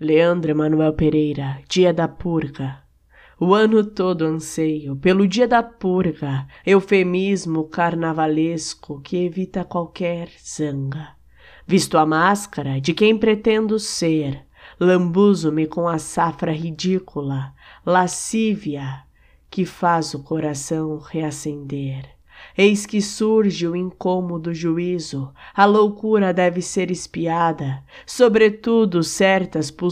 Leandro Emanuel Pereira, Dia da Purga. O ano todo anseio pelo dia da purga, eufemismo carnavalesco que evita qualquer zanga. Visto a máscara de quem pretendo ser, lambuzo-me com a safra ridícula, lascívia, que faz o coração reacender. Eis que surge o incômodo juízo, a loucura deve ser espiada, sobretudo certas